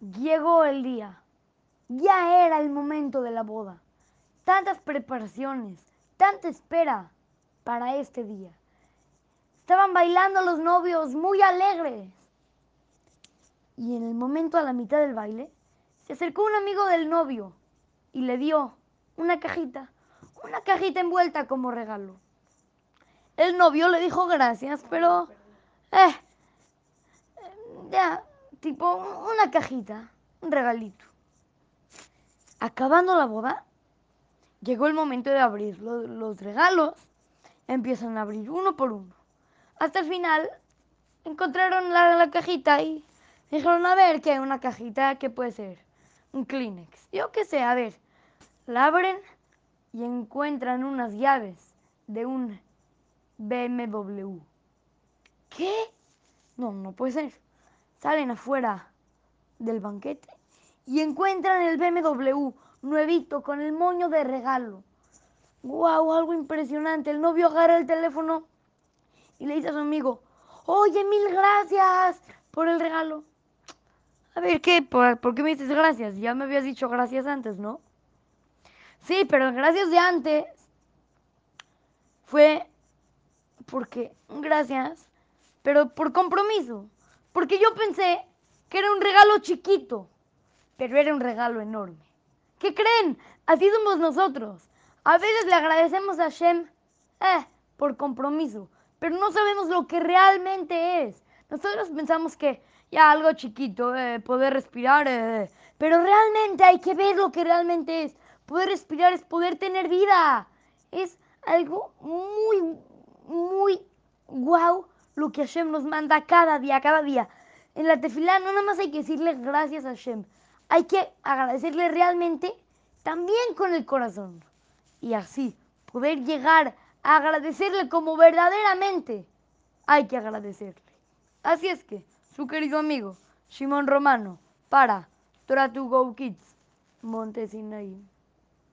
Llegó el día. Ya era el momento de la boda. Tantas preparaciones, tanta espera para este día. Estaban bailando los novios muy alegres. Y en el momento a la mitad del baile, se acercó un amigo del novio y le dio una cajita, una cajita envuelta como regalo. El novio le dijo gracias, pero... Eh, ya, tipo una cajita, un regalito. Acabando la boda, llegó el momento de abrir los regalos. Empiezan a abrir uno por uno. Hasta el final encontraron la, la cajita y dijeron, a ver, ¿qué? Una cajita, ¿qué puede ser? Un Kleenex. Yo qué sé, a ver. La abren y encuentran unas llaves de un BMW. ¿Qué? No, no puede ser. Salen afuera del banquete y encuentran el BMW nuevito con el moño de regalo. ¡Wow! Algo impresionante. El novio agarra el teléfono y le dice a su amigo, oye, mil gracias por el regalo. A ver, ¿qué? ¿Por, ¿Por, qué me dices gracias? Ya me habías dicho gracias antes, ¿no? Sí, pero gracias de antes fue porque, gracias, pero por compromiso. Porque yo pensé que era un regalo chiquito, pero era un regalo enorme. ¿Qué creen? Así somos nosotros. A veces le agradecemos a Shem eh, por compromiso, pero no sabemos lo que realmente es. Nosotros pensamos que ya algo chiquito, eh, poder respirar, eh, pero realmente hay que ver lo que realmente es. Poder respirar es poder tener vida. Es algo muy, muy guau lo que Hashem nos manda cada día, cada día. En la tefilá no nada más hay que decirle gracias a Hashem. Hay que agradecerle realmente también con el corazón. Y así poder llegar a agradecerle como verdaderamente hay que agradecerle. Así es que, su querido amigo Shimon Romano, para Torah to Go Kids, Montesinaí.